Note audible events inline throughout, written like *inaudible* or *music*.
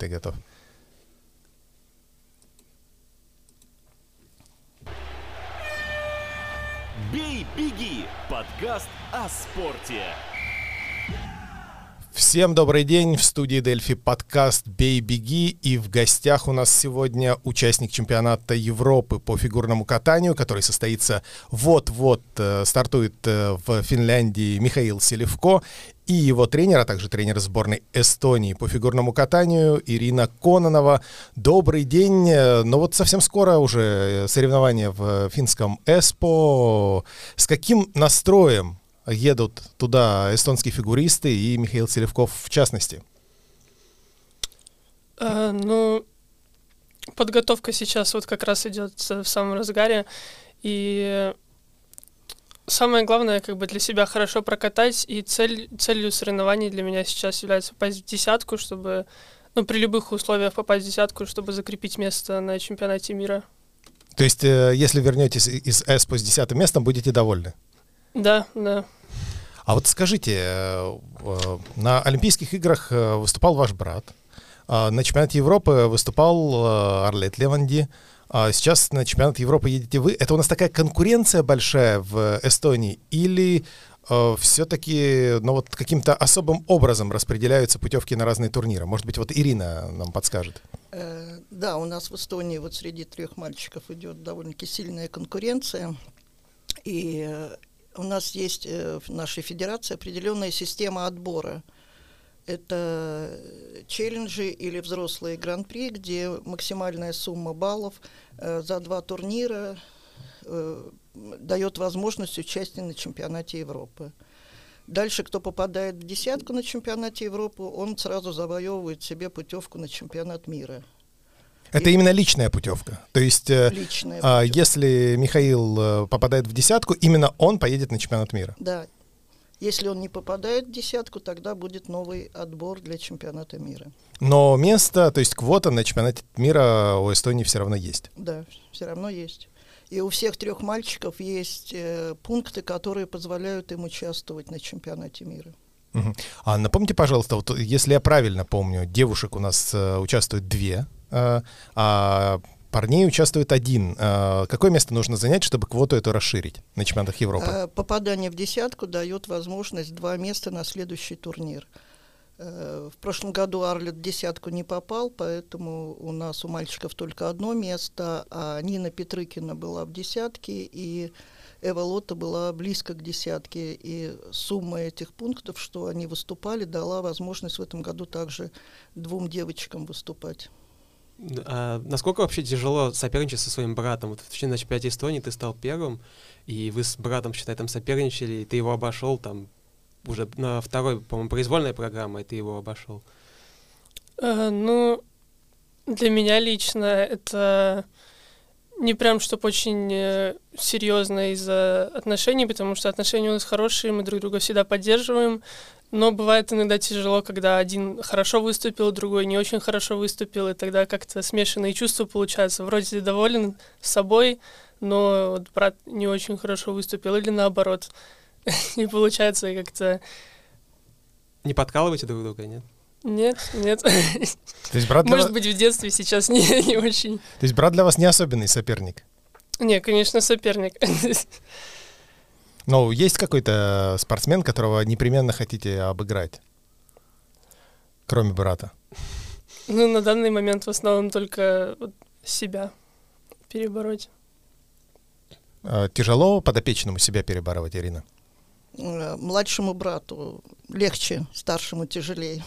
ты готов. «Бей, беги» – подкаст о спорте. Всем добрый день, в студии Дельфи подкаст «Бей, беги» и в гостях у нас сегодня участник чемпионата Европы по фигурному катанию, который состоится вот-вот, э, стартует э, в Финляндии Михаил Селевко и его тренер, а также тренер сборной Эстонии по фигурному катанию Ирина Кононова. Добрый день. Ну вот совсем скоро уже соревнования в финском ЭСПО. С каким настроем едут туда эстонские фигуристы и Михаил Селевков в частности? А, ну, подготовка сейчас вот как раз идет в самом разгаре. И самое главное, как бы для себя хорошо прокатать, и цель, целью соревнований для меня сейчас является попасть в десятку, чтобы, ну, при любых условиях попасть в десятку, чтобы закрепить место на чемпионате мира. То есть, э, если вернетесь из ЭСПО с десятым местом, будете довольны? Да, да. А вот скажите, э, э, на Олимпийских играх выступал ваш брат, а на чемпионате Европы выступал Арлет Леванди, а сейчас на чемпионат Европы едете вы. Это у нас такая конкуренция большая в Эстонии или э, все-таки ну, вот каким-то особым образом распределяются путевки на разные турниры? Может быть, вот Ирина нам подскажет. Э, да, у нас в Эстонии вот среди трех мальчиков идет довольно-таки сильная конкуренция. И э, у нас есть э, в нашей федерации определенная система отбора – это челленджи или взрослые гран-при, где максимальная сумма баллов э, за два турнира э, дает возможность участия на чемпионате Европы. Дальше, кто попадает в десятку на чемпионате Европы, он сразу завоевывает себе путевку на чемпионат мира. Это и... именно личная путевка. То есть, э, личная а, если Михаил э, попадает в десятку, именно он поедет на чемпионат мира. Да, если он не попадает в десятку, тогда будет новый отбор для чемпионата мира. Но место, то есть квота на чемпионате мира у Эстонии все равно есть? Да, все равно есть. И у всех трех мальчиков есть э, пункты, которые позволяют им участвовать на чемпионате мира. Угу. А напомните, пожалуйста, вот если я правильно помню, девушек у нас э, участвует две, а Парней участвует один. А, какое место нужно занять, чтобы квоту эту расширить на чемпионатах Европы? А, попадание в десятку дает возможность два места на следующий турнир. Э, в прошлом году Арлет в десятку не попал, поэтому у нас у мальчиков только одно место, а Нина Петрыкина была в десятке, и Эва Лотта была близко к десятке. И сумма этих пунктов, что они выступали, дала возможность в этом году также двум девочкам выступать. А насколько вообще тяжело соперничать со своим братом? Вот в на чемпионате Эстонии ты стал первым, и вы с братом, считай, там соперничали, и ты его обошел там уже на второй, по-моему, произвольной программе, и ты его обошел. Uh, ну, для меня лично это не прям чтобы очень э, серьезно из-за отношений, потому что отношения у нас хорошие, мы друг друга всегда поддерживаем, но бывает иногда тяжело, когда один хорошо выступил, другой не очень хорошо выступил, и тогда как-то смешанные чувства получаются. Вроде ты доволен собой, но вот брат не очень хорошо выступил, или наоборот. *laughs* Не получается как-то... Не подкалываете друг друга, нет? Нет, нет. То есть брат Может вас... быть, в детстве сейчас не, не очень. То есть брат для вас не особенный соперник? Не, конечно, соперник. Ну, есть какой-то спортсмен, которого непременно хотите обыграть? Кроме брата. Ну, на данный момент в основном только вот себя перебороть. А, тяжело подопечному себя перебарывать, Ирина? Э, младшему брату легче, старшему тяжелее.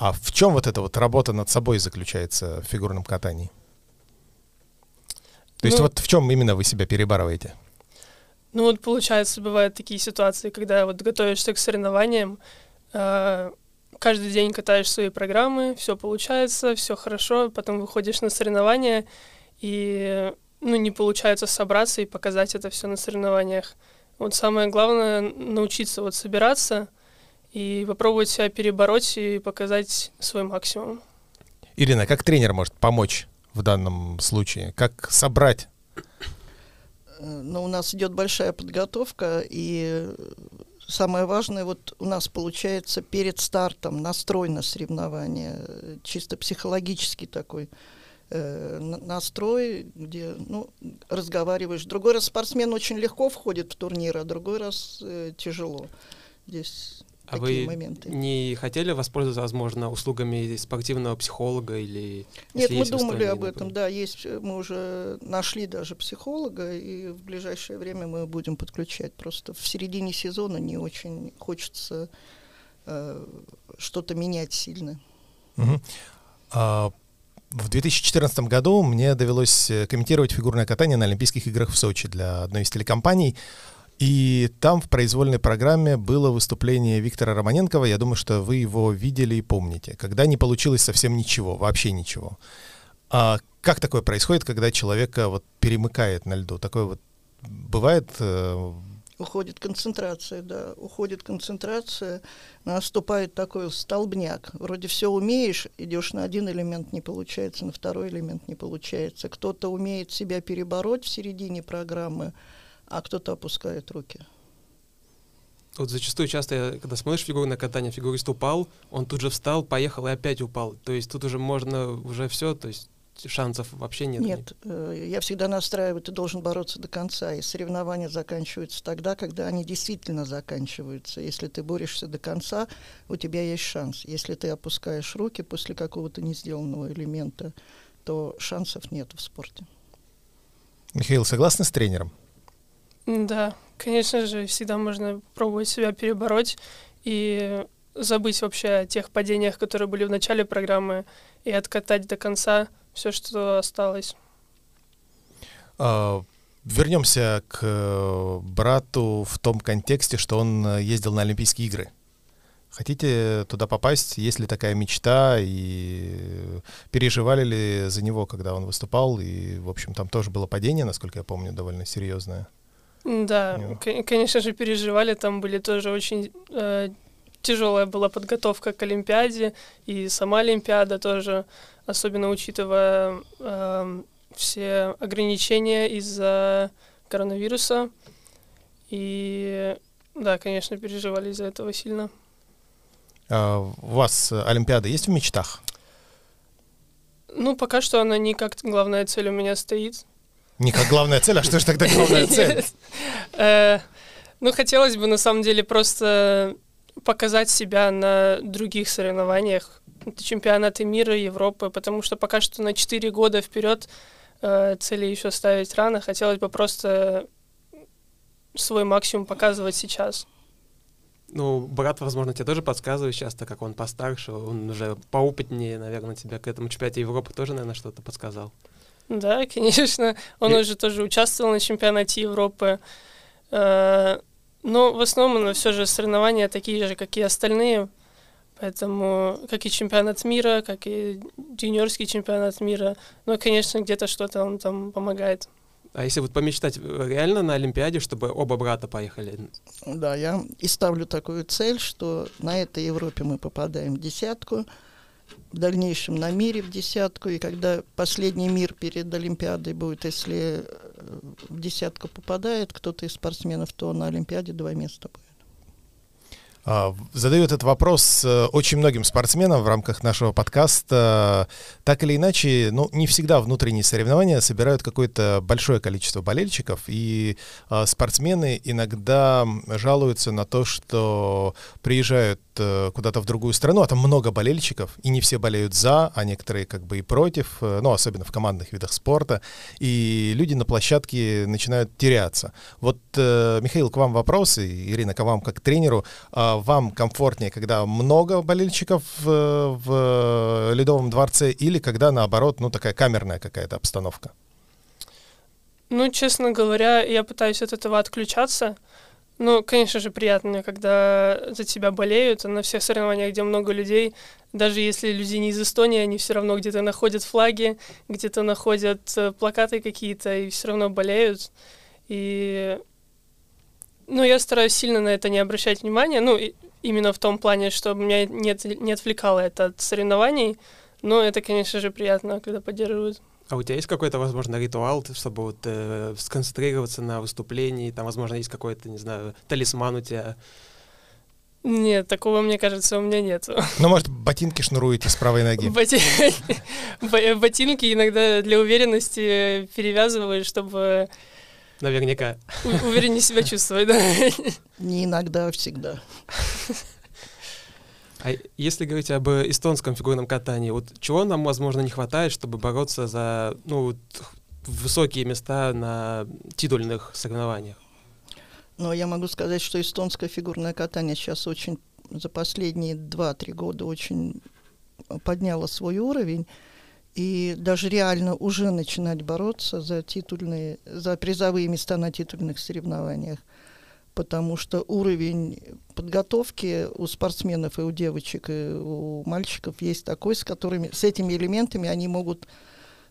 А в чем вот эта вот работа над собой заключается в фигурном катании? То ну, есть вот в чем именно вы себя перебарываете? Ну вот получается, бывают такие ситуации, когда вот готовишься к соревнованиям, э, каждый день катаешь свои программы, все получается, все хорошо, потом выходишь на соревнования, и ну, не получается собраться и показать это все на соревнованиях. Вот самое главное научиться вот собираться и попробовать себя перебороть и показать свой максимум. Ирина, как тренер может помочь в данном случае? Как собрать но у нас идет большая подготовка, и самое важное, вот у нас получается перед стартом настрой на соревнования, э, чисто психологический такой э, настрой, где ну, разговариваешь. Другой раз спортсмен очень легко входит в турнир, а другой раз э, тяжело. Здесь а такие вы моменты. не хотели воспользоваться, возможно, услугами спортивного психолога или... Нет, мы думали об этом, например? да, есть, э, мы уже нашли даже психолога, и в ближайшее время мы будем подключать. Просто в середине сезона не очень хочется э, что-то менять сильно. А, В 2014 году мне довелось э, комментировать фигурное катание на Олимпийских играх в Сочи для одной из телекомпаний. И там в произвольной программе было выступление Виктора Романенкова. Я думаю, что вы его видели и помните. Когда не получилось совсем ничего, вообще ничего. А как такое происходит, когда человека вот перемыкает на льду? Такое вот бывает? э, Уходит концентрация, да, уходит концентрация, наступает такой столбняк. Вроде все умеешь, идешь на один элемент, не получается, на второй элемент не получается. Кто-то умеет себя перебороть в середине программы, а кто-то опускает руки. Вот зачастую часто, я, когда смотришь фигурное катание, фигурист упал, он тут же встал, поехал и опять упал. То есть тут уже можно, уже все, то есть шансов вообще нет. Нет, э, я всегда настраиваю, ты должен бороться до конца, и соревнования заканчиваются тогда, когда они действительно заканчиваются. Если ты борешься до конца, у тебя есть шанс. Если ты опускаешь руки после какого-то не сделанного элемента, то шансов нет в спорте. Михаил, согласны с тренером? Да, конечно же, всегда можно пробовать себя перебороть и забыть вообще о тех падениях, которые были в начале программы, и откатать до конца все, что осталось. А, Вернемся к э, брату в том контексте, что он ездил на Олимпийские игры. Хотите туда попасть? Есть ли такая мечта? И переживали ли за него, когда он выступал? И, в общем, там тоже было падение, насколько я помню, довольно серьезное. Да, кон- конечно же, переживали, там были тоже очень э, тяжелая была подготовка к Олимпиаде, и сама Олимпиада тоже, особенно учитывая э, все ограничения из-за коронавируса. И да, конечно, переживали из-за этого сильно. А У вас Олимпиада есть в мечтах? Ну, пока что она не как главная цель у меня стоит. Не как главная цель, а что же тогда главная *laughs* цель? Э, Ну, хотелось бы, на самом деле, просто показать себя на других соревнованиях. Это чемпионаты мира, Европы, потому что пока что на 4 года вперед э, цели еще ставить рано. Хотелось бы просто свой максимум показывать сейчас. Ну, брат, возможно, тебе тоже подсказывает сейчас, так как он постарше, он уже поопытнее, наверное, тебя к этому чемпионате Европы тоже, наверное, что-то подсказал. Да, *laughs* конечно. Он И- уже тоже участвовал на чемпионате Европы. Э, Но в основном все же соревнования такие же, как и остальные. Поэтому, как и чемпионат мира, как и юниорский чемпионат мира. Но, конечно, где-то что-то он там помогает. А если вот помечтать э, реально на Олимпиаде, чтобы оба брата поехали? Да, я и ставлю такую цель, что на этой Европе мы попадаем в десятку, в дальнейшем на мире в десятку, и когда последний мир перед Олимпиадой будет, если э, в десятку попадает кто-то из спортсменов, то на Олимпиаде два места будет. А, Задаю этот вопрос э, очень многим спортсменам в рамках нашего подкаста. Так или иначе, ну, не всегда внутренние соревнования собирают какое-то большое количество болельщиков, и а, спортсмены иногда жалуются на то, что приезжают куда-то в другую страну, а там много болельщиков, и не все болеют за, а некоторые как бы и против, э, ну, особенно в командных видах спорта, и люди на площадке начинают теряться. Вот, э, Михаил, к вам вопрос, и Ирина, к вам как тренеру. А вам комфортнее, когда много болельщиков в, в Ледовом дворце или когда, наоборот, ну, такая камерная какая-то обстановка? Ну, честно говоря, я пытаюсь от этого отключаться. Ну, конечно же, приятно, когда за тебя болеют. На всех соревнованиях, где много людей, даже если люди не из Эстонии, они все равно где-то находят флаги, где-то находят э, плакаты какие-то и все равно болеют. И ну, я стараюсь сильно на это не обращать внимания. Ну, именно в том плане, чтобы меня не, не отвлекало это от соревнований. Но это, конечно же, приятно, когда поддерживают. А у тебя есть какой-то, возможно, ритуал, чтобы вот, э, сконцентрироваться на выступлении? Там, возможно, есть какой-то, не знаю, талисман у тебя, Нет, такого, мне кажется, у меня нет. Ну, может, ботинки шнуруете с правой ноги? Ботинки иногда для уверенности перевязываю, чтобы... Наверняка. Увереннее себя чувствовать, да. Не иногда, а всегда. А если говорить об эстонском фигурном катании, вот чего нам, возможно, не хватает, чтобы бороться за ну, высокие места на титульных соревнованиях? Но я могу сказать, что эстонское фигурное катание сейчас очень за последние 2-3 года очень подняло свой уровень. И даже реально уже начинать бороться за титульные, за призовые места на титульных соревнованиях потому что уровень подготовки у спортсменов и у девочек, и у мальчиков есть такой, с которыми, с этими элементами они могут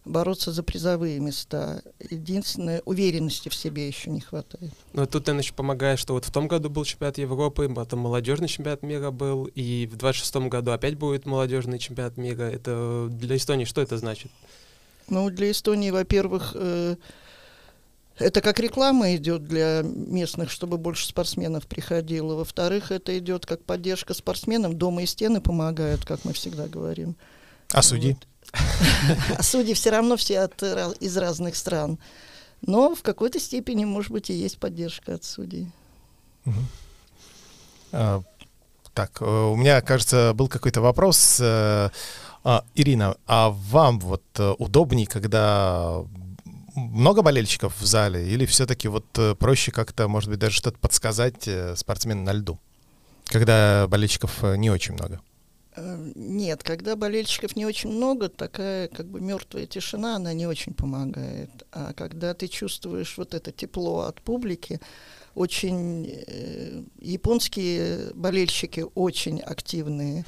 бороться за призовые места. Единственное, уверенности в себе еще не хватает. Ну, тут ты еще помогаешь, что вот в том году был чемпионат Европы, потом молодежный чемпионат мира был, и в 26-м году опять будет молодежный чемпионат мира. Это для Эстонии что это значит? Ну, для Эстонии, во-первых, э, это как реклама идет для местных, чтобы больше спортсменов приходило. Во-вторых, это идет как поддержка спортсменам. Дома и стены помогают, как мы всегда говорим. А судьи? *laughs* А судьи все равно все от, из разных стран. Но в какой-то степени, может быть, и есть поддержка от судей. А, так, э, у меня, кажется, был какой-то вопрос. Э, а, Ирина, а вам вот э, удобней, когда много болельщиков в зале, или все-таки вот э, проще как-то, может быть, даже что-то подсказать э, спортсмену на льду, когда болельщиков э, не очень много? Нет, когда болельщиков не очень много, такая как бы мертвая тишина, она не очень помогает. А когда ты чувствуешь вот это тепло от публики, очень э, японские болельщики очень активные.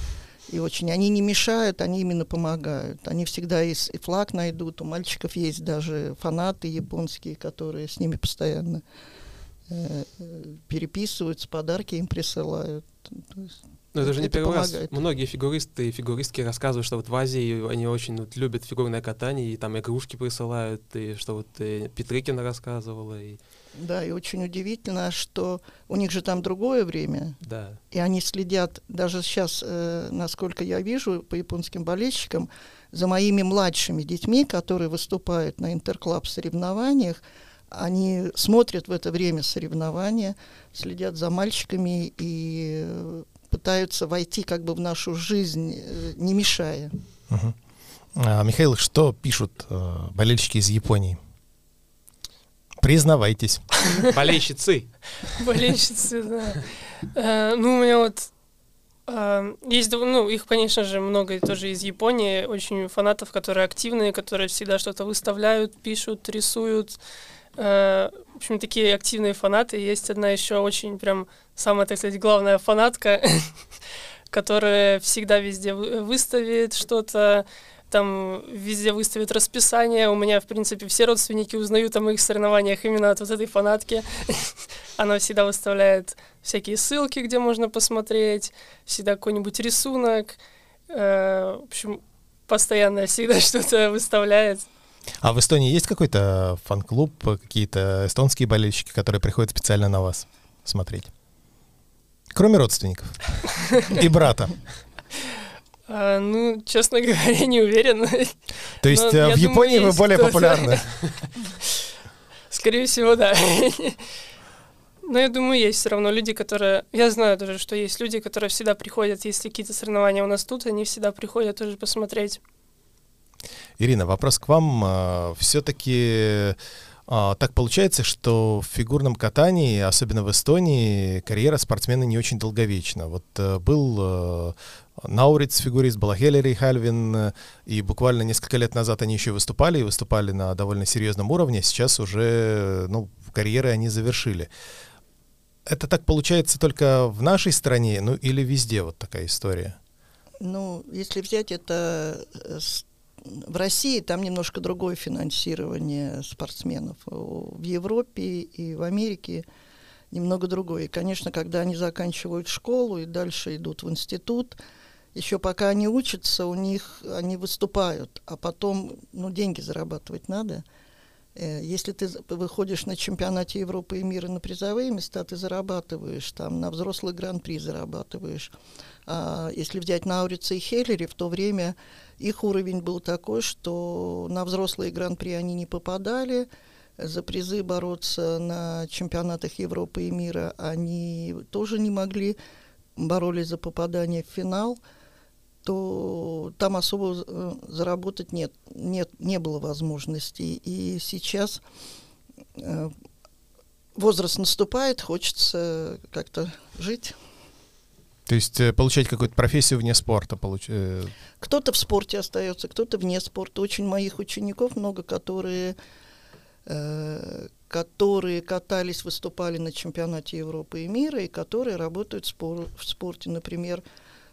И очень они не мешают, они именно помогают. Они всегда и флаг найдут. У мальчиков есть даже фанаты японские, которые с ними постоянно э, переписываются, подарки им присылают. но это же не первый помогает. раз. Многие фигуристы и фигуристки рассказывают, что вот в Азии они очень вот, любят фигурное катание, и там игрушки присылают, и что вот и Петрикина рассказывала. И... Да, и очень удивительно, что у них же там другое время. Да. И они следят, даже сейчас, э, насколько я вижу, по японским болельщикам, за моими младшими детьми, которые выступают на интерклаб соревнованиях, они смотрят в это время соревнования, следят за мальчиками и пытаются войти как бы в нашу жизнь, э, не мешая. Угу. А, Михаил, что пишут э, болельщики из Японии? Признавайтесь. Болельщицы. Болельщицы, да. Э, ну, у меня вот э, есть, ну, их, конечно же, много тоже из Японии, очень фанатов, которые активные, которые всегда что-то выставляют, пишут, рисуют. Э, в общем, такие активные фанаты. Есть одна еще очень прям самая, так сказать, главная фанатка, *laughs* которая всегда везде выставит что-то, там везде выставят расписание. У меня, в принципе, все родственники узнают о моих соревнованиях именно от вот этой фанатки. *laughs* Она всегда выставляет всякие ссылки, где можно посмотреть, всегда какой-нибудь рисунок. Э, в общем, постоянно всегда *laughs* что-то выставляет. А в Эстонии есть какой-то фан-клуб, какие-то эстонские болельщики, которые приходят специально на вас смотреть? Кроме родственников *laughs* и брата. А, ну, честно *laughs* говоря, не уверен. То есть Но, э, в Японии думаю, вы более популярны? *laughs* Скорее всего, да. *laughs* Но я думаю, есть все равно люди, которые... Я знаю тоже, что есть люди, которые всегда приходят, если какие-то соревнования у нас тут, они всегда приходят тоже посмотреть. Ирина, вопрос к вам. А, Все-таки так получается, что в фигурном катании, особенно в Эстонии, карьера спортсмена не очень долговечна. Вот э, был э, Науриц фигурист, была Хеллери Хальвин, и буквально несколько лет назад они еще выступали, и выступали на довольно серьезном уровне, сейчас уже, ну, карьеры они завершили. Это так получается только в нашей стране, ну, или везде вот такая история? Ну, если взять это в России там немножко другое финансирование спортсменов. В Европе и в Америке немного другое. И, конечно, когда они заканчивают школу и дальше идут в институт, еще пока они учатся, у них они выступают, а потом, ну, деньги зарабатывать надо. Э, Если ты выходишь на чемпионате Европы и мира на призовые места, ты зарабатываешь, там на взрослый гран-при зарабатываешь. А если взять Наурица и Хеллери, в то время их уровень был такой, что на взрослые гран-при они не попадали, за призы бороться на чемпионатах Европы и мира они тоже не могли, боролись за попадание в финал, то там особо э, заработать нет, нет, не было возможностей. И сейчас э, возраст наступает, хочется как-то жить. То есть э, получать какую-то профессию вне спорта. Получ... э, Кто-то в спорте остается, кто-то вне спорта. Очень моих учеников много, которые, э, которые катались, выступали на чемпионате Европы и мира, и которые работают спор- в спорте. Например,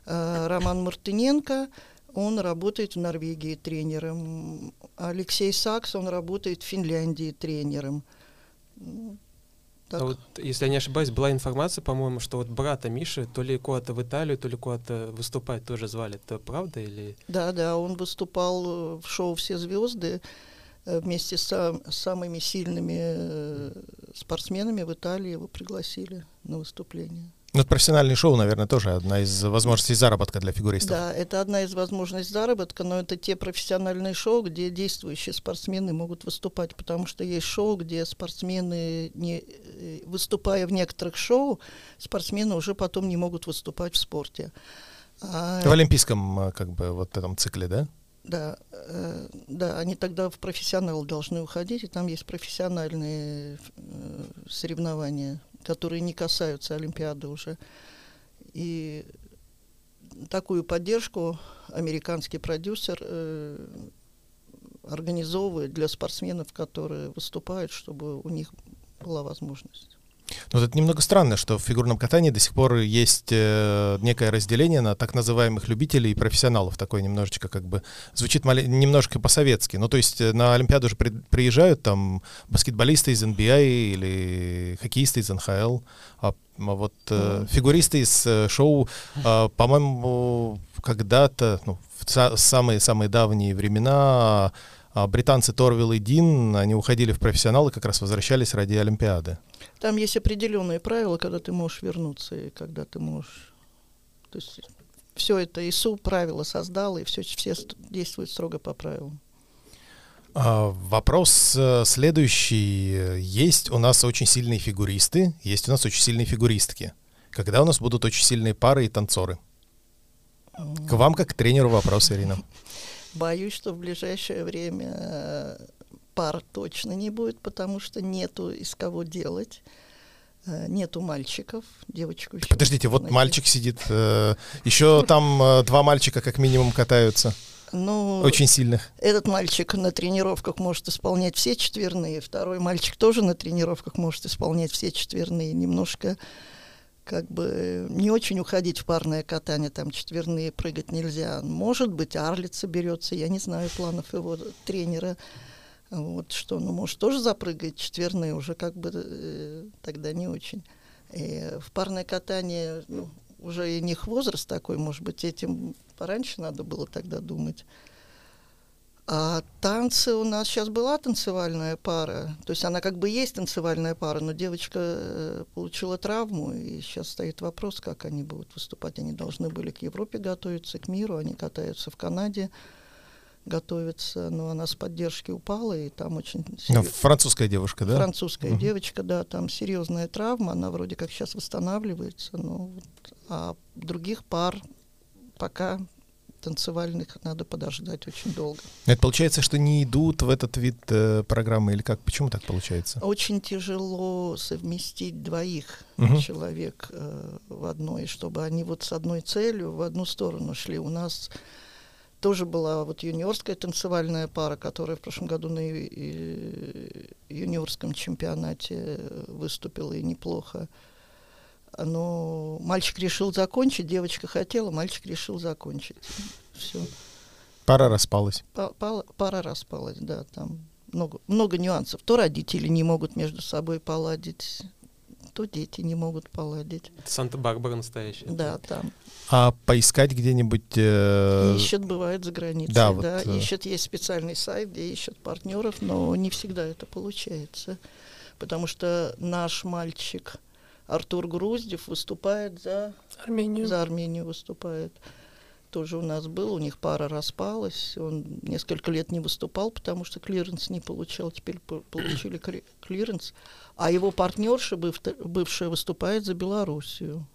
э, Роман Мартыненко, он работает в Норвегии тренером. Алексей Сакс, он работает в Финляндии тренером. М, так. А вот, если я не ошибаюсь, была информация, по-моему, что вот брата Миши то ли куда-то в Италию, то ли куда-то выступать тоже звали. Это правда или... Да, да, он выступал э, в шоу «Все звезды» э, вместе с сам- самыми сильными э, спортсменами в Италии его пригласили на выступление. Ну, это профессиональное шоу, наверное, тоже одна из возможностей заработка для фигуристов. Да, это одна из возможностей заработка, но это те профессиональные шоу, где действующие спортсмены могут выступать, потому что есть шоу, где спортсмены, не, э, выступая в некоторых шоу, спортсмены уже потом не могут выступать в спорте. А- В олимпийском, э, как бы, вот этом цикле, да? Да, э, да, они тогда в профессионал должны уходить, и там есть профессиональные э, соревнования, которые не касаются Олимпиады уже. И такую поддержку американский продюсер э, организовывает для спортсменов, которые выступают, чтобы у них была возможность. Ну, это немного странно, что в фигурном катании до сих пор есть э, некое разделение на так называемых любителей и профессионалов. Такое немножечко как бы звучит мали- немножко по-советски. Ну, то есть э, на Олимпиаду же при- приезжают там баскетболисты из NBA или хоккеисты из НХЛ, а, а вот э, фигуристы из э, шоу, э, по-моему, когда-то, ну, в са- самые-самые давние времена а, британцы Торвилл и Дин, они уходили в профессионалы, как раз возвращались ради Олимпиады. Там есть определенные правила, когда ты можешь вернуться и когда ты можешь. То есть все это ИСУ правила создал, и все, все ст- действуют строго по правилам. А, Вопрос э, следующий. Есть у нас очень сильные фигуристы, есть у нас очень сильные фигуристки. Когда у нас будут очень сильные пары и танцоры? К вам как к тренеру вопрос, Ирина. *laughs* Боюсь, что в ближайшее время э, пар точно не будет, потому что нету из кого делать. Э, Нету мальчиков, девочку еще. Подождите, вот найти. мальчик сидит, э, еще там э, два мальчика как минимум катаются, Ну, очень сильных. Этот мальчик на тренировках может исполнять все четверные, второй мальчик тоже на тренировках может исполнять все четверные. Немножко как бы не очень уходить в парное катание, там четверные прыгать нельзя. Может быть, Арлиц соберется, я не знаю планов его тренера. Вот что, ну, может, тоже запрыгать четверные, уже как бы э, тогда не очень. И в парное катание ну, уже и них возраст такой, может быть, этим пораньше надо было тогда думать. А танцы у нас сейчас была танцевальная пара. То есть она как бы есть танцевальная пара, но девочка э, получила травму, и сейчас стоит вопрос, как они будут выступать. Они должны были к Европе готовиться, к миру, они катаются в Канаде, готовятся, но она с поддержки упала, и там очень Ну, серьё- французская девушка, да? французская Мгм. девочка, да, там серьезная травма, она вроде как сейчас восстанавливается, но вот, а других пар пока танцевальных надо подождать очень долго. Это получается, что не идут в этот вид э, программы или как? Почему так получается? Очень тяжело совместить двоих Мгм. человек э, в одной, чтобы они вот с одной целью в одну сторону шли. У нас тоже была вот юниорская танцевальная пара, которая в прошлом году на юниорском чемпионате выступила и неплохо. Но мальчик решил закончить, девочка хотела, мальчик решил закончить. Все. Пара распалась. Пара распалась, да, там много, много нюансов. То родители не могут между собой поладить, то дети не могут поладить. Санта-Барбара настоящая. Да, там. А поискать где-нибудь... э, Ищет, бывает, за границей. да, Да, вот, э. ищет, есть специальный сайт, где ищут партнеров, но не всегда это получается. Потому что наш мальчик Артур Груздев выступает за Армению. за Армению выступает. Тоже у нас был, у них пара распалась. Он несколько лет не выступал, потому что клиренс не получал. Теперь по- получили кли- клиренс. А его партнерша, быв- бывшая, выступает за Белоруссию.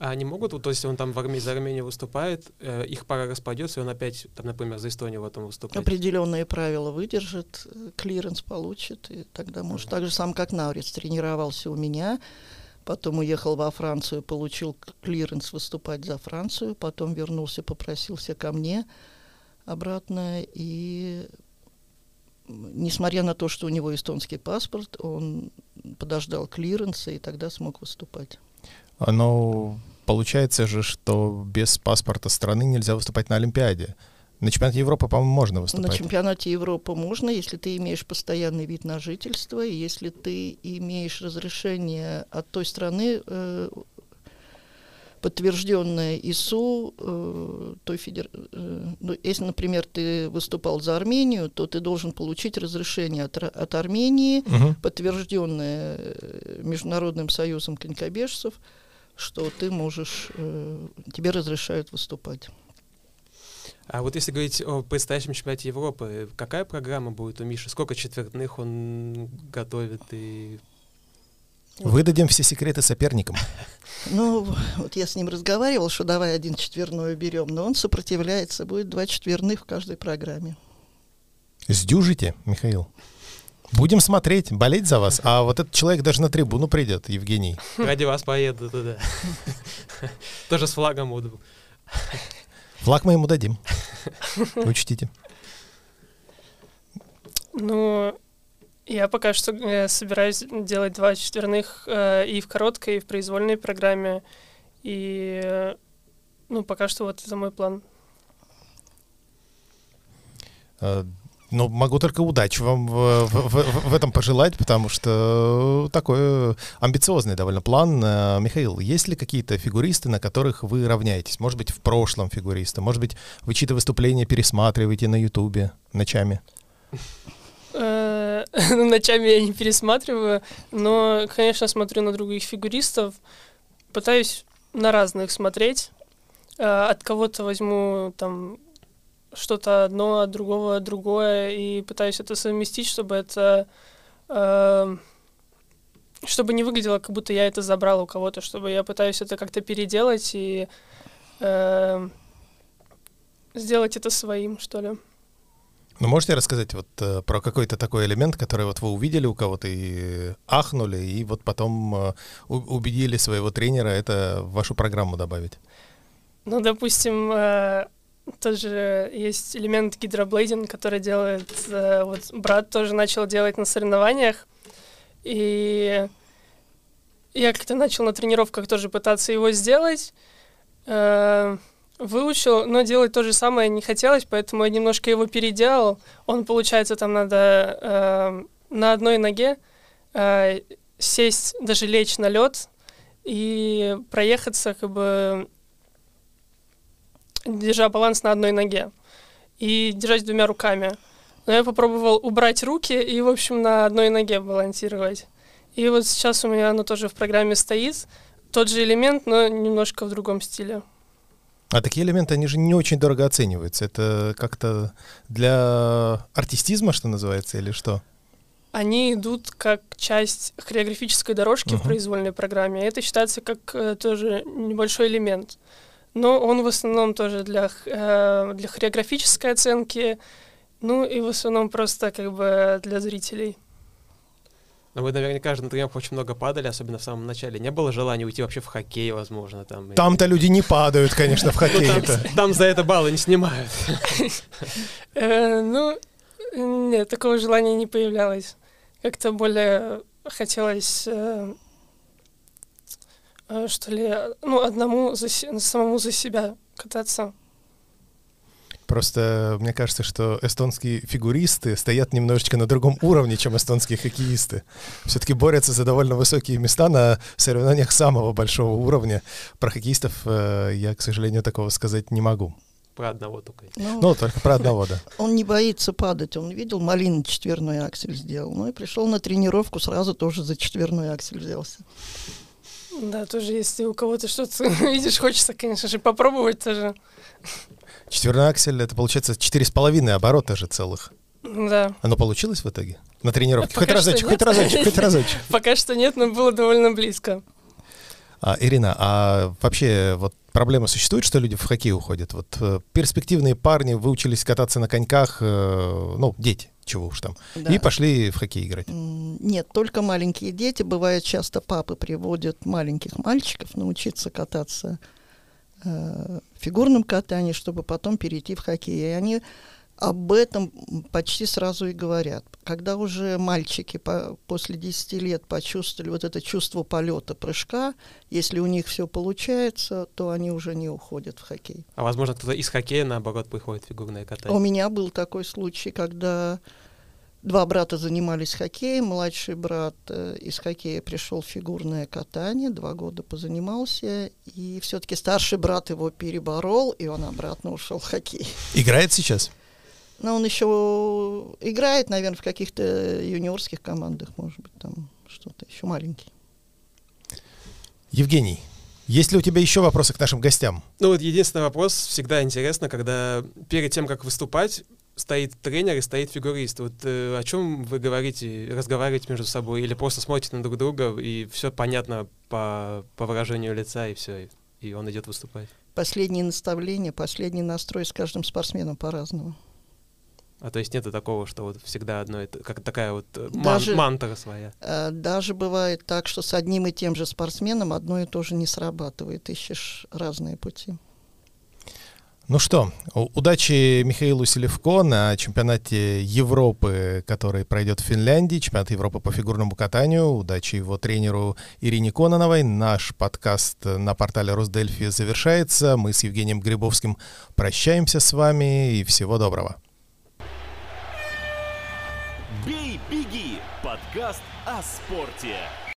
А они могут, вот, то есть он там в Армении, за Армению выступает, э, их пара распадется, и он опять, там, например, за Эстонию потом выступает. Определенные правила выдержит, э, клиренс получит, и тогда может. Так же сам, как Наврец тренировался у меня, потом уехал во Францию, получил клиренс выступать за Францию, потом вернулся, попросился ко мне обратно, и несмотря на то, что у него эстонский паспорт, он подождал клиренса и тогда смог выступать. Но получается же, что без паспорта страны нельзя выступать на Олимпиаде. На чемпионате Европы, по-моему, можно На выступать. чемпионате Европы можно, если ты имеешь постоянный вид на жительство, и если ты имеешь разрешение от той страны, э, подтвержденное ИСУ, э, той федер... э, ну, если, например, ты выступал за Армению, то ты должен получить разрешение от, от Армении, Мгм. подтвержденное э, Международным союзом конькобежцев, что ты можешь, э, тебе разрешают выступать. А вот если говорить о предстоящем чемпионате Европы, какая программа будет у Миши? Сколько четвертных он готовит? И Выдадим все секреты соперникам. *laughs* Ну, вот я с ним разговаривал, что давай один четверной берем, но он сопротивляется, будет два четверных в каждой программе. Сдюжите, Михаил. Будем смотреть, болеть за вас. А вот этот человек даже на трибуну придет, Евгений. ради вас поеду туда. *laughs* Тоже с флагом буду. Флаг мы ему дадим. Учтите. Ну, я пока что э, собираюсь делать два четверных э, и в короткой, и в произвольной программе. И, э, ну, пока что вот это мой план. Ну, могу только удачи вам в, в- в- в этом пожелать, потому что такой амбициозный довольно план. Э, Михаил, есть ли какие-то фигуристы, на которых вы равняетесь? Может быть, в прошлом фигуристы? Может быть, вы чьи-то выступления пересматриваете на Ютубе ночами? Э, *laughs* ну, Ночами я не пересматриваю, но, конечно, смотрю на других фигуристов. Пытаюсь на разных смотреть. Э, От кого-то возьму там что-то одно, от другого другое, и пытаюсь это совместить, чтобы это... э, чтобы не выглядело, как будто я это забрал у кого-то, чтобы я пытаюсь это как-то переделать и э, сделать это своим, что ли. Ну, можете рассказать вот э, про какой-то такой элемент, который вот вы увидели у кого-то и ахнули, и вот потом э, убедили своего тренера это в вашу программу добавить? Ну, допустим, э, тоже есть элемент гидроблейдинг, который делает, э, вот брат тоже начал делать на соревнованиях, и я как-то начал на тренировках тоже пытаться его сделать, э, выучил, но делать то же самое не хотелось, поэтому я немножко его переделал. Он, получается, там надо э, на одной ноге сесть, даже лечь на лед и проехаться как бы держа баланс на одной ноге и держать двумя руками. Но я попробовал убрать руки и, в общем, на одной ноге балансировать. И вот сейчас у меня оно тоже в программе стоит. Тот же элемент, но немножко в другом стиле. А такие элементы, они же не очень дорого оцениваются. Это как-то для артистизма, что называется, или что? Они идут как часть хореографической дорожки в Мгм. произвольной программе. Это считается как э, тоже небольшой элемент. Но он в основном тоже для, э, для хореографической оценки, ну и в основном просто как бы для зрителей. Но вы наверняка же на тренировках очень много падали, особенно в самом начале. Не было желания уйти вообще в хоккей, возможно, там. или- Там-то люди не падают, конечно, в Ну, там, хоккее-то. там за это баллы не снимают. *laughs* Э, ну, нет, такого желания не появлялось. Как-то более хотелось, э, что ли, ну, одному за самому за себя кататься. Просто мне кажется, что эстонские фигуристы стоят немножечко на другом уровне, чем эстонские хоккеисты. Все-таки борются за довольно высокие места на соревнованиях самого большого уровня. Про хоккеистов э, я, к сожалению, такого сказать не могу. Про одного только. Ну, Ну, только про одного, да. *laughs* Он не боится падать. Он видел, Малин четверной аксель сделал. Ну и пришел на тренировку, сразу тоже за четверной аксель взялся. Да, тоже если у кого-то что-то *laughs* видишь, хочется, конечно же, попробовать тоже. Четверной аксель — это, получается, четыре с половиной оборота же целых. Да. Оно получилось в итоге? На тренировке? Пока Хоть разочек, хоть разочек, *laughs* хоть разочек. Пока что нет, но было довольно близко. А, Ирина, а вообще вот проблема существует, что люди в хоккей уходят? Вот э, перспективные парни выучились кататься на коньках, э, ну, дети, чего уж там, Да. и пошли в хоккей играть. Нет, только маленькие дети. Бывает, часто папы приводят маленьких мальчиков научиться кататься э, в фигурном катании, чтобы потом перейти в хоккей. И они об этом почти сразу и говорят. Когда уже мальчики по- после 10 лет почувствовали вот это чувство полета, прыжка, если у них все получается, то они уже не уходят в хоккей. А возможно, кто-то из хоккея, наоборот, приходит в фигурное У катание. меня был такой случай, когда два брата занимались хоккеем. Младший брат э, из хоккея пришел в фигурное катание, два года позанимался, и все-таки старший брат его переборол, и он обратно ушел в хоккей. Играет сейчас? Но он еще играет, наверное, в каких-то юниорских командах, может быть, там что-то еще маленький. Евгений, есть ли у тебя еще вопросы к нашим гостям? Ну вот единственный вопрос, всегда интересно, когда перед тем, как выступать, стоит тренер и стоит фигурист. Вот э, о чем вы говорите, разговариваете между собой или просто смотрите на друг друга и все понятно по, по выражению лица и все, и он идет выступать. Последние наставления, последний настрой с каждым спортсменом по-разному. А то есть нету такого, что вот всегда одно, это как такая вот э, ман- Даже- мантра своя. А, Даже бывает так, что с одним и тем же спортсменом одно и то же не срабатывает. Ищешь разные пути. Ну что, удачи Михаилу Селевко на чемпионате Европы, который пройдет в Финляндии, чемпионат Европы по фигурному катанию. Удачи его тренеру Ирине Кононовой. Наш подкаст на портале Росдельфи завершается. Мы с Евгением Грибовским прощаемся с вами и всего доброго. «Бей, беги» – подкаст о спорте.